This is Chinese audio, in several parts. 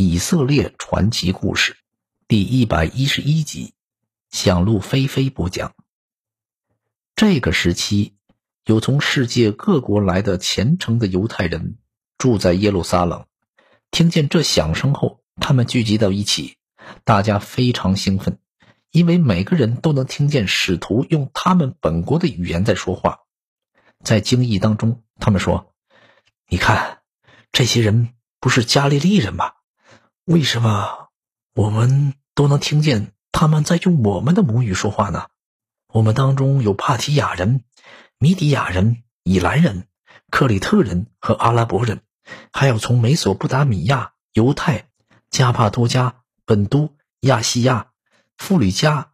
以色列传奇故事第一百一十一集，想入非非播讲。这个时期，有从世界各国来的虔诚的犹太人住在耶路撒冷。听见这响声后，他们聚集到一起，大家非常兴奋，因为每个人都能听见使徒用他们本国的语言在说话。在惊异当中，他们说：“你看，这些人不是加利利人吗？为什么我们都能听见他们在用我们的母语说话呢？我们当中有帕提亚人、米底亚人、以兰人、克里特人和阿拉伯人，还有从美索不达米亚、犹太、加帕多加、本都、亚细亚、弗里加、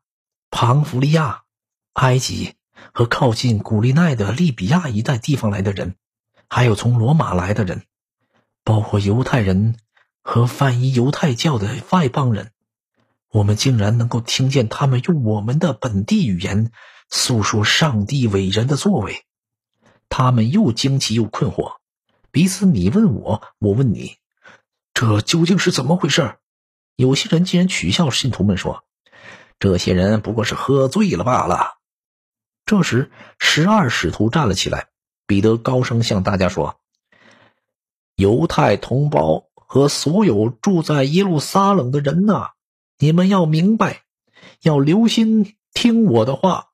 庞弗利亚、埃及。”和靠近古利奈的利比亚一带地方来的人，还有从罗马来的人，包括犹太人和泛依犹太教的外邦人，我们竟然能够听见他们用我们的本地语言诉说上帝伟人的作为。他们又惊奇又困惑，彼此你问我，我问你，这究竟是怎么回事？有些人竟然取笑信徒们说：“这些人不过是喝醉了罢了。”这时，十二使徒站了起来。彼得高声向大家说：“犹太同胞和所有住在耶路撒冷的人呐，你们要明白，要留心听我的话。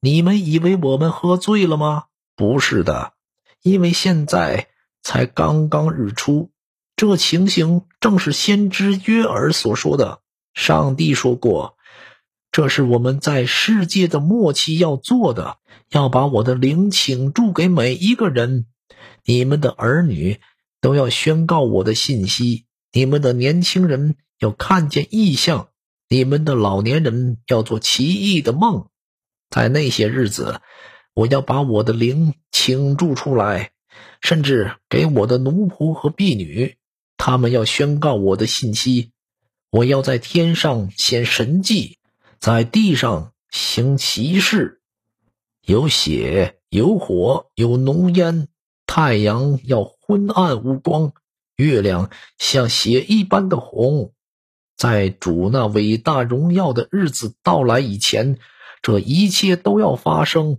你们以为我们喝醉了吗？不是的，因为现在才刚刚日出。这情形正是先知约尔所说的。上帝说过。”这是我们在世界的末期要做的，要把我的灵倾注给每一个人。你们的儿女都要宣告我的信息，你们的年轻人要看见异象，你们的老年人要做奇异的梦。在那些日子，我要把我的灵倾注出来，甚至给我的奴仆和婢女，他们要宣告我的信息。我要在天上显神迹。在地上行奇事，有血，有火，有浓烟。太阳要昏暗无光，月亮像血一般的红。在主那伟大荣耀的日子到来以前，这一切都要发生。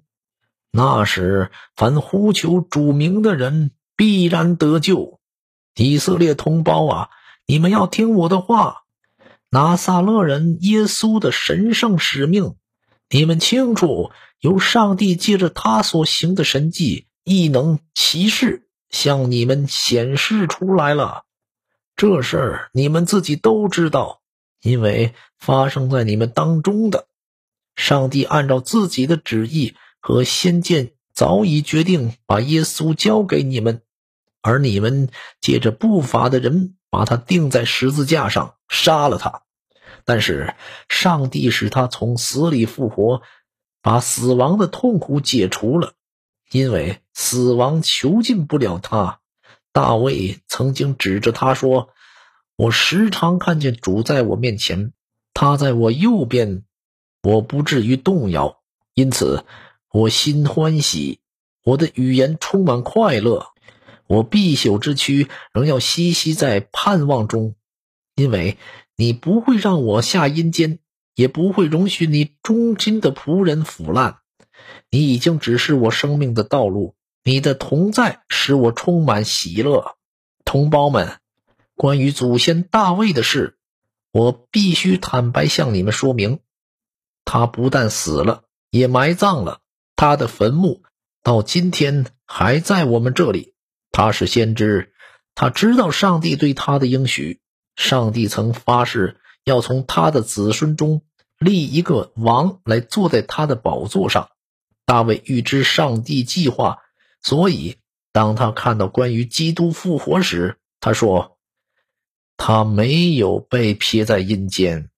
那时，凡呼求主名的人必然得救。以色列同胞啊，你们要听我的话。拿撒勒人耶稣的神圣使命，你们清楚，由上帝借着他所行的神迹、异能、骑士，向你们显示出来了。这事儿你们自己都知道，因为发生在你们当中的。上帝按照自己的旨意和先见，早已决定把耶稣交给你们，而你们借着不法的人。把他钉在十字架上，杀了他。但是上帝使他从死里复活，把死亡的痛苦解除了，因为死亡囚禁不了他。大卫曾经指着他说：“我时常看见主在我面前，他在我右边，我不至于动摇。因此，我心欢喜，我的语言充满快乐。”我必朽之躯仍要栖息在盼望中，因为你不会让我下阴间，也不会容许你忠心的仆人腐烂。你已经指示我生命的道路，你的同在使我充满喜乐。同胞们，关于祖先大卫的事，我必须坦白向你们说明：他不但死了，也埋葬了，他的坟墓到今天还在我们这里。他是先知，他知道上帝对他的应许。上帝曾发誓要从他的子孙中立一个王来坐在他的宝座上。大卫预知上帝计划，所以当他看到关于基督复活时，他说：“他没有被撇在阴间，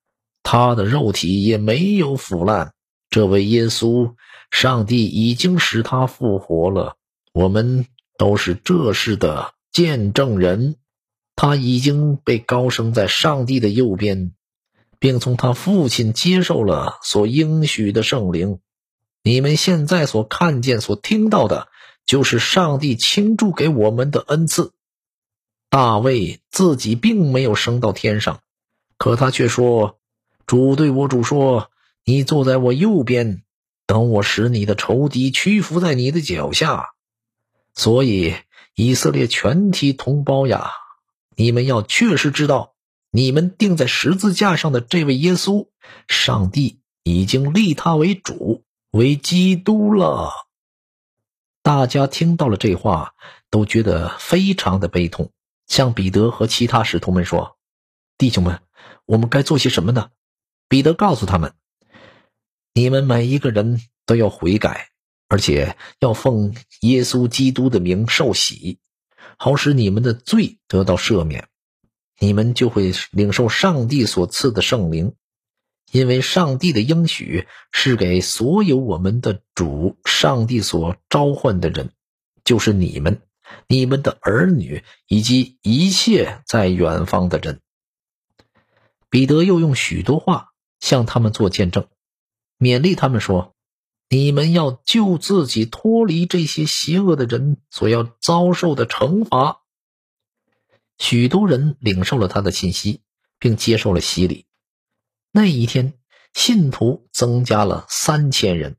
他的肉体也没有腐烂。这位耶稣，上帝已经使他复活了。”我们。都是这事的见证人，他已经被高升在上帝的右边，并从他父亲接受了所应许的圣灵。你们现在所看见、所听到的，就是上帝倾注给我们的恩赐。大卫自己并没有升到天上，可他却说：“主对我主说，你坐在我右边，等我使你的仇敌屈服在你的脚下。”所以，以色列全体同胞呀，你们要确实知道，你们钉在十字架上的这位耶稣，上帝已经立他为主，为基督了。大家听到了这话，都觉得非常的悲痛。向彼得和其他使徒们说：“弟兄们，我们该做些什么呢？”彼得告诉他们：“你们每一个人都要悔改，而且要奉耶稣基督的名受洗，好使你们的罪得到赦免。你们就会领受上帝所赐的圣灵，因为上帝的应许是给所有我们的主上帝所召唤的人，就是你们。”你们的儿女以及一切在远方的人，彼得又用许多话向他们做见证，勉励他们说：“你们要救自己脱离这些邪恶的人所要遭受的惩罚。”许多人领受了他的信息，并接受了洗礼。那一天，信徒增加了三千人。